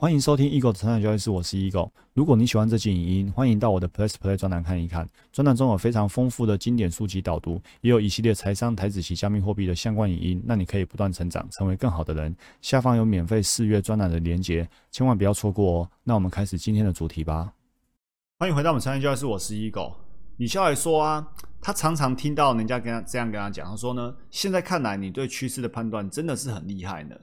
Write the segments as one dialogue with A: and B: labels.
A: 欢迎收听 Eagle 的成长交易室，我是 Eagle。如果你喜欢这期影音，欢迎到我的 Plus Play 专栏看一看。专栏中有非常丰富的经典书籍导读，也有一系列财商、台子及加密货币的相关影音，让你可以不断成长，成为更好的人。下方有免费试阅专栏的连结，千万不要错过哦。那我们开始今天的主题吧。欢迎回到我们成长交易室，我是 Eagle。李笑来说啊，他常常听到人家跟他这样跟他讲，他说呢，现在看来你对趋势的判断真的是很厉害呢。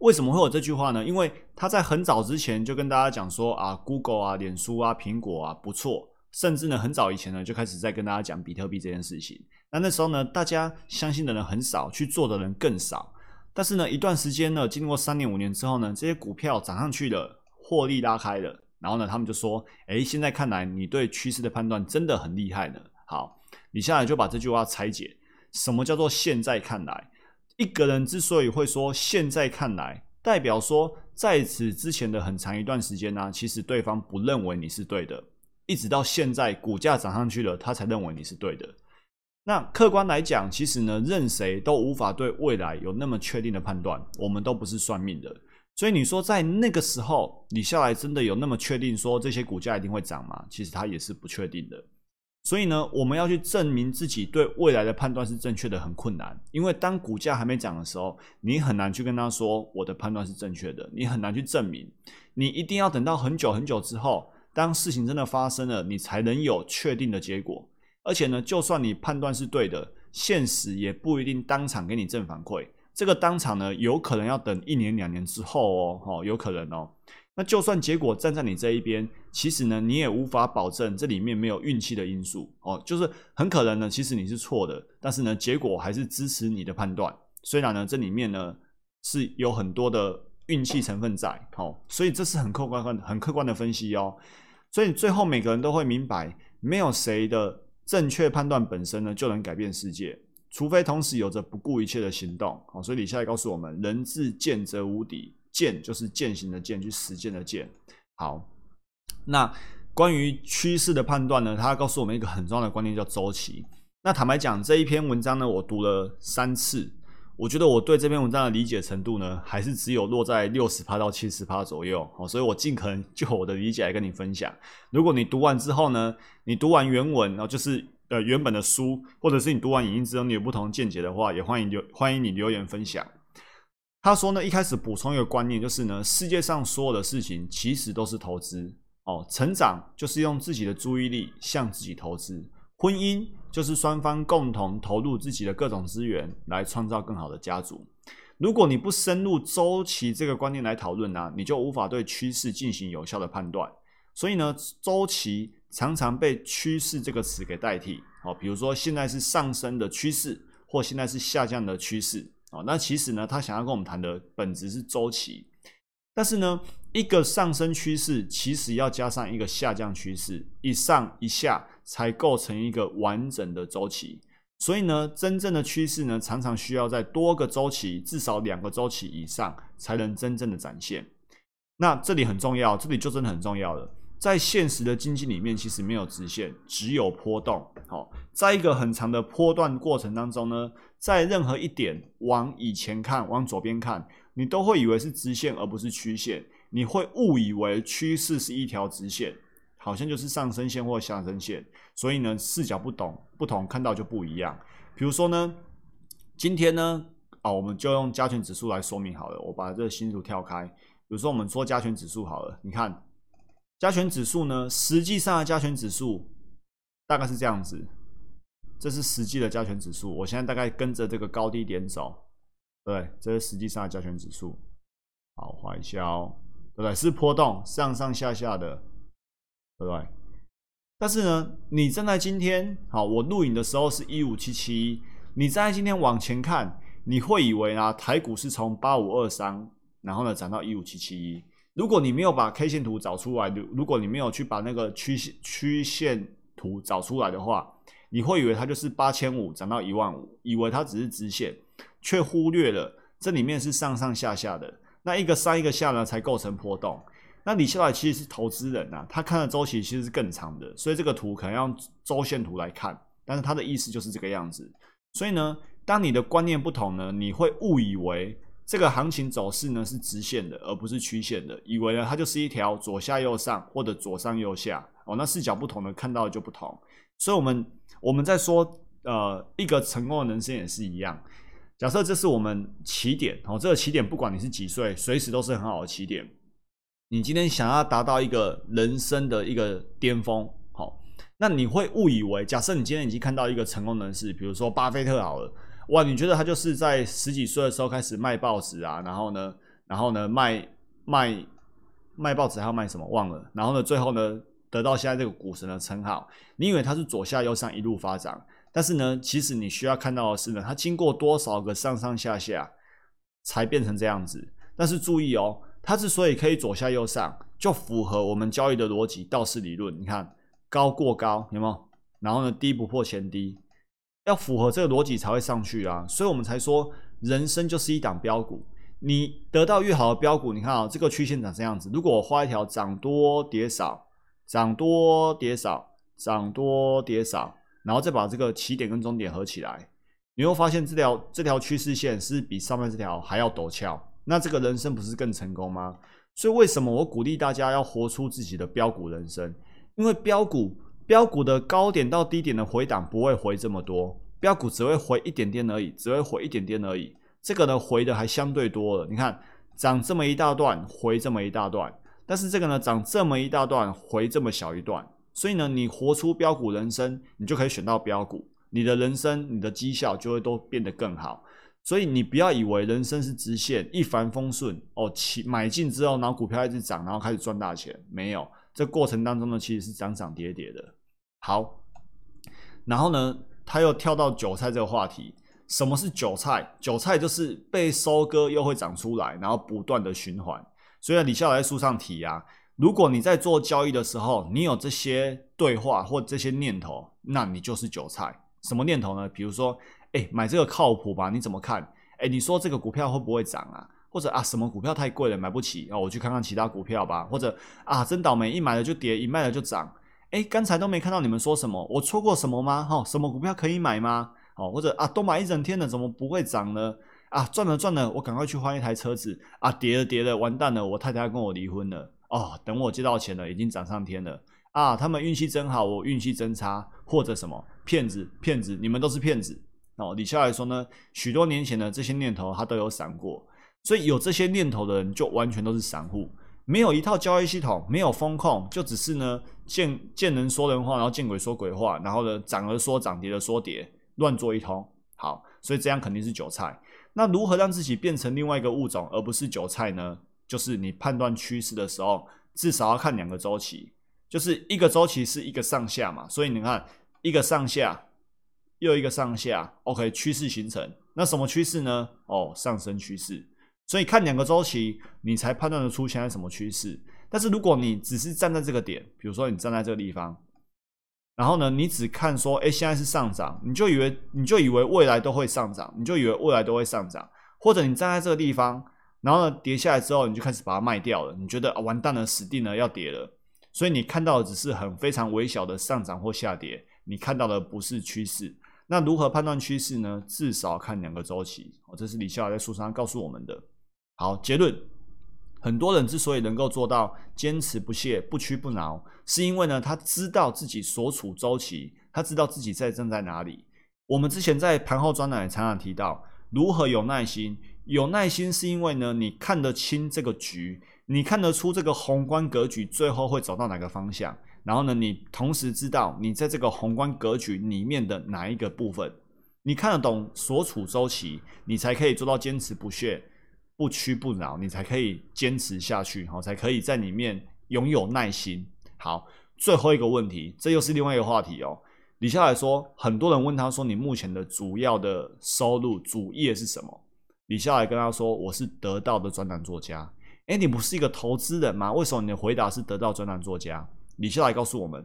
A: 为什么会有这句话呢？因为他在很早之前就跟大家讲说啊，Google 啊、脸书啊、苹果啊不错，甚至呢很早以前呢就开始在跟大家讲比特币这件事情。那那时候呢，大家相信的人很少，去做的人更少。但是呢，一段时间呢，经过三年五年之后呢，这些股票涨上去了，获利拉开了，然后呢，他们就说，哎，现在看来你对趋势的判断真的很厉害呢。好，你下来就把这句话拆解，什么叫做现在看来？一个人之所以会说现在看来，代表说在此之前的很长一段时间呢，其实对方不认为你是对的，一直到现在股价涨上去了，他才认为你是对的。那客观来讲，其实呢，任谁都无法对未来有那么确定的判断，我们都不是算命的。所以你说在那个时候，你下来真的有那么确定说这些股价一定会涨吗？其实它也是不确定的。所以呢，我们要去证明自己对未来的判断是正确的，很困难。因为当股价还没涨的时候，你很难去跟他说我的判断是正确的，你很难去证明。你一定要等到很久很久之后，当事情真的发生了，你才能有确定的结果。而且呢，就算你判断是对的，现实也不一定当场给你正反馈。这个当场呢，有可能要等一年两年之后哦，哦，有可能哦。那就算结果站在你这一边，其实呢，你也无法保证这里面没有运气的因素哦。就是很可能呢，其实你是错的，但是呢，结果还是支持你的判断。虽然呢，这里面呢是有很多的运气成分在，哦，所以这是很客观、很很客观的分析哦。所以最后每个人都会明白，没有谁的正确判断本身呢就能改变世界，除非同时有着不顾一切的行动。好，所以李下来告诉我们：人自见则无敌。践就是践行的践，去实践的践。好，那关于趋势的判断呢？他告诉我们一个很重要的观念，叫周期。那坦白讲，这一篇文章呢，我读了三次，我觉得我对这篇文章的理解程度呢，还是只有落在六十趴到七十趴左右。好，所以我尽可能就我的理解来跟你分享。如果你读完之后呢，你读完原文，然后就是呃原本的书，或者是你读完影音之后，你有不同见解的话，也欢迎留欢迎你留言分享。他说呢，一开始补充一个观念，就是呢，世界上所有的事情其实都是投资哦。成长就是用自己的注意力向自己投资，婚姻就是双方共同投入自己的各种资源来创造更好的家族。如果你不深入周期这个观念来讨论呢，你就无法对趋势进行有效的判断。所以呢，周期常常被趋势这个词给代替哦。比如说，现在是上升的趋势，或现在是下降的趋势。哦，那其实呢，他想要跟我们谈的本质是周期，但是呢，一个上升趋势其实要加上一个下降趋势，一上一下才构成一个完整的周期。所以呢，真正的趋势呢，常常需要在多个周期，至少两个周期以上，才能真正的展现。那这里很重要，这里就真的很重要了。在现实的经济里面，其实没有直线，只有波动。好，在一个很长的波段过程当中呢，在任何一点往以前看，往左边看，你都会以为是直线而不是曲线，你会误以为趋势是一条直线，好像就是上升线或下升线。所以呢，视角不同，不同看到就不一样。比如说呢，今天呢，啊，我们就用加权指数来说明好了。我把这个新图跳开，比如说我们说加权指数好了，你看。加权指数呢，实际上的加权指数大概是这样子，这是实际的加权指数。我现在大概跟着这个高低点走，对，这是实际上的加权指数。好，画一下哦，对不对？是波动上上下下的，对不对？但是呢，你站在今天，好，我录影的时候是一五七七一，你站在今天往前看，你会以为啊，台股是从八五二三，然后呢涨到一五七七一。如果你没有把 K 线图找出来，如果你没有去把那个曲线曲线图找出来的话，你会以为它就是八千五涨到一万五，以为它只是直线，却忽略了这里面是上上下下的，那一个上一个下呢才构成波动。那李笑来其实是投资人呐，他看的周期其实是更长的，所以这个图可能用周线图来看，但是他的意思就是这个样子。所以呢，当你的观念不同呢，你会误以为。这个行情走势呢是直线的，而不是曲线的，以为呢它就是一条左下右上或者左上右下哦，那视角不同的看到的就不同。所以我们我们在说呃一个成功的人生也是一样，假设这是我们起点哦，这个起点不管你是几岁，随时都是很好的起点。你今天想要达到一个人生的一个巅峰，好，那你会误以为，假设你今天已经看到一个成功人士，比如说巴菲特好了。哇，你觉得他就是在十几岁的时候开始卖报纸啊？然后呢，然后呢卖卖卖报纸还要卖什么？忘了。然后呢，最后呢得到现在这个股神的称号。你以为他是左下右上一路发展，但是呢，其实你需要看到的是呢，他经过多少个上上下下才变成这样子。但是注意哦，他之所以可以左下右上，就符合我们交易的逻辑道氏理论。你看高过高有没有？然后呢低不破前低。要符合这个逻辑才会上去啊，所以我们才说人生就是一档标股。你得到越好的标股，你看啊，这个曲线长这样子。如果我画一条涨多跌少，涨多跌少，涨多跌少，然后再把这个起点跟终点合起来，你会发现这条这条趋势线是比上面这条还要陡峭。那这个人生不是更成功吗？所以为什么我鼓励大家要活出自己的标股人生？因为标股。标股的高点到低点的回档不会回这么多，标股只会回一点点而已，只会回一点点而已。这个呢回的还相对多了，你看涨这么一大段，回这么一大段，但是这个呢涨这么一大段，回这么小一段。所以呢，你活出标股人生，你就可以选到标股，你的人生、你的绩效就会都变得更好。所以你不要以为人生是直线一帆风顺哦，起买进之后，然后股票一直涨，然后开始赚大钱，没有，这过程当中呢其实是涨涨跌跌的。好，然后呢，他又跳到韭菜这个话题。什么是韭菜？韭菜就是被收割又会长出来，然后不断的循环。所以李笑来书上提啊，如果你在做交易的时候，你有这些对话或这些念头，那你就是韭菜。什么念头呢？比如说，哎，买这个靠谱吧？你怎么看？哎，你说这个股票会不会涨啊？或者啊，什么股票太贵了，买不起啊？我去看看其他股票吧。或者啊，真倒霉，一买了就跌，一卖了就涨。哎，刚才都没看到你们说什么，我错过什么吗？哈，什么股票可以买吗？哦，或者啊，都买一整天了，怎么不会涨呢？啊，赚了赚了，我赶快去换一台车子。啊，跌了跌了，完蛋了，我太太跟我离婚了。哦，等我接到钱了，已经涨上天了。啊，他们运气真好，我运气真差，或者什么骗子骗子，你们都是骗子。哦，李笑来说呢，许多年前的这些念头他都有闪过，所以有这些念头的人就完全都是散户。没有一套交易系统，没有风控，就只是呢见见人说人话，然后见鬼说鬼话，然后呢涨了说涨，跌了说跌，乱做一通。好，所以这样肯定是韭菜。那如何让自己变成另外一个物种，而不是韭菜呢？就是你判断趋势的时候，至少要看两个周期，就是一个周期是一个上下嘛。所以你看一个上下，又一个上下，OK，趋势形成。那什么趋势呢？哦，上升趋势。所以看两个周期，你才判断得出现在什么趋势。但是如果你只是站在这个点，比如说你站在这个地方，然后呢，你只看说，哎，现在是上涨，你就以为你就以为未来都会上涨，你就以为未来都会上涨。或者你站在这个地方，然后呢，跌下来之后，你就开始把它卖掉了，你觉得啊，完蛋了，死定了，要跌了。所以你看到的只是很非常微小的上涨或下跌，你看到的不是趋势。那如何判断趋势呢？至少看两个周期。哦，这是李笑来在书上告诉我们的。好，结论，很多人之所以能够做到坚持不懈、不屈不挠，是因为呢，他知道自己所处周期，他知道自己在正在哪里。我们之前在盘后专栏也常常提到，如何有耐心。有耐心是因为呢，你看得清这个局，你看得出这个宏观格局最后会走到哪个方向，然后呢，你同时知道你在这个宏观格局里面的哪一个部分，你看得懂所处周期，你才可以做到坚持不懈。不屈不挠，你才可以坚持下去，好，才可以在里面拥有耐心。好，最后一个问题，这又是另外一个话题哦。李笑来说，很多人问他说：“你目前的主要的收入主业是什么？”李笑来跟他说：“我是得到的专栏作家。”哎，你不是一个投资人吗？为什么你的回答是得到专栏作家？李笑来告诉我们：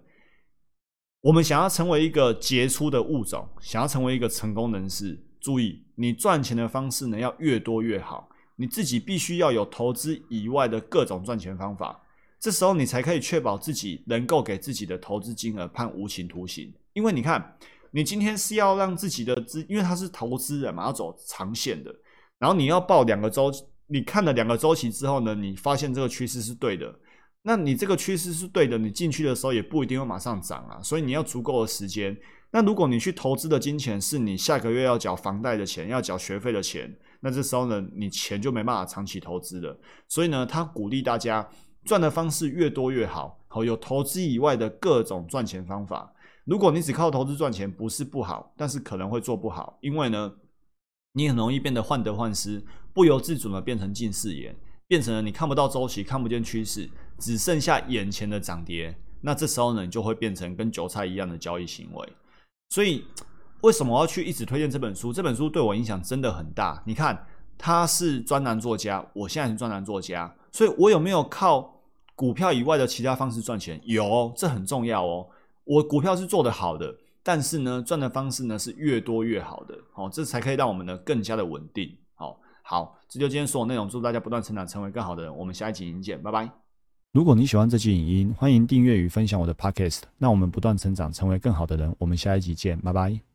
A: 我们想要成为一个杰出的物种，想要成为一个成功人士，注意，你赚钱的方式呢要越多越好。你自己必须要有投资以外的各种赚钱方法，这时候你才可以确保自己能够给自己的投资金额判无期徒刑。因为你看，你今天是要让自己的资，因为他是投资人嘛，要走长线的。然后你要报两个周，你看了两个周期之后呢，你发现这个趋势是对的，那你这个趋势是对的，你进去的时候也不一定会马上涨啊，所以你要足够的时间。那如果你去投资的金钱是你下个月要缴房贷的钱，要缴学费的钱，那这时候呢，你钱就没办法长期投资了。所以呢，他鼓励大家赚的方式越多越好，好有投资以外的各种赚钱方法。如果你只靠投资赚钱，不是不好，但是可能会做不好，因为呢，你很容易变得患得患失，不由自主的变成近视眼，变成了你看不到周期，看不见趋势，只剩下眼前的涨跌。那这时候呢，你就会变成跟韭菜一样的交易行为。所以，为什么我要去一直推荐这本书？这本书对我影响真的很大。你看，他是专栏作家，我现在是专栏作家，所以我有没有靠股票以外的其他方式赚钱？有，这很重要哦。我股票是做得好的，但是呢，赚的方式呢是越多越好的，好，这才可以让我们呢更加的稳定。好，好，这就今天所有内容，祝大家不断成长，成为更好的人。我们下一集影见，拜拜。如果你喜欢这期影音，欢迎订阅与分享我的 podcast，让我们不断成长，成为更好的人。我们下一集见，拜拜。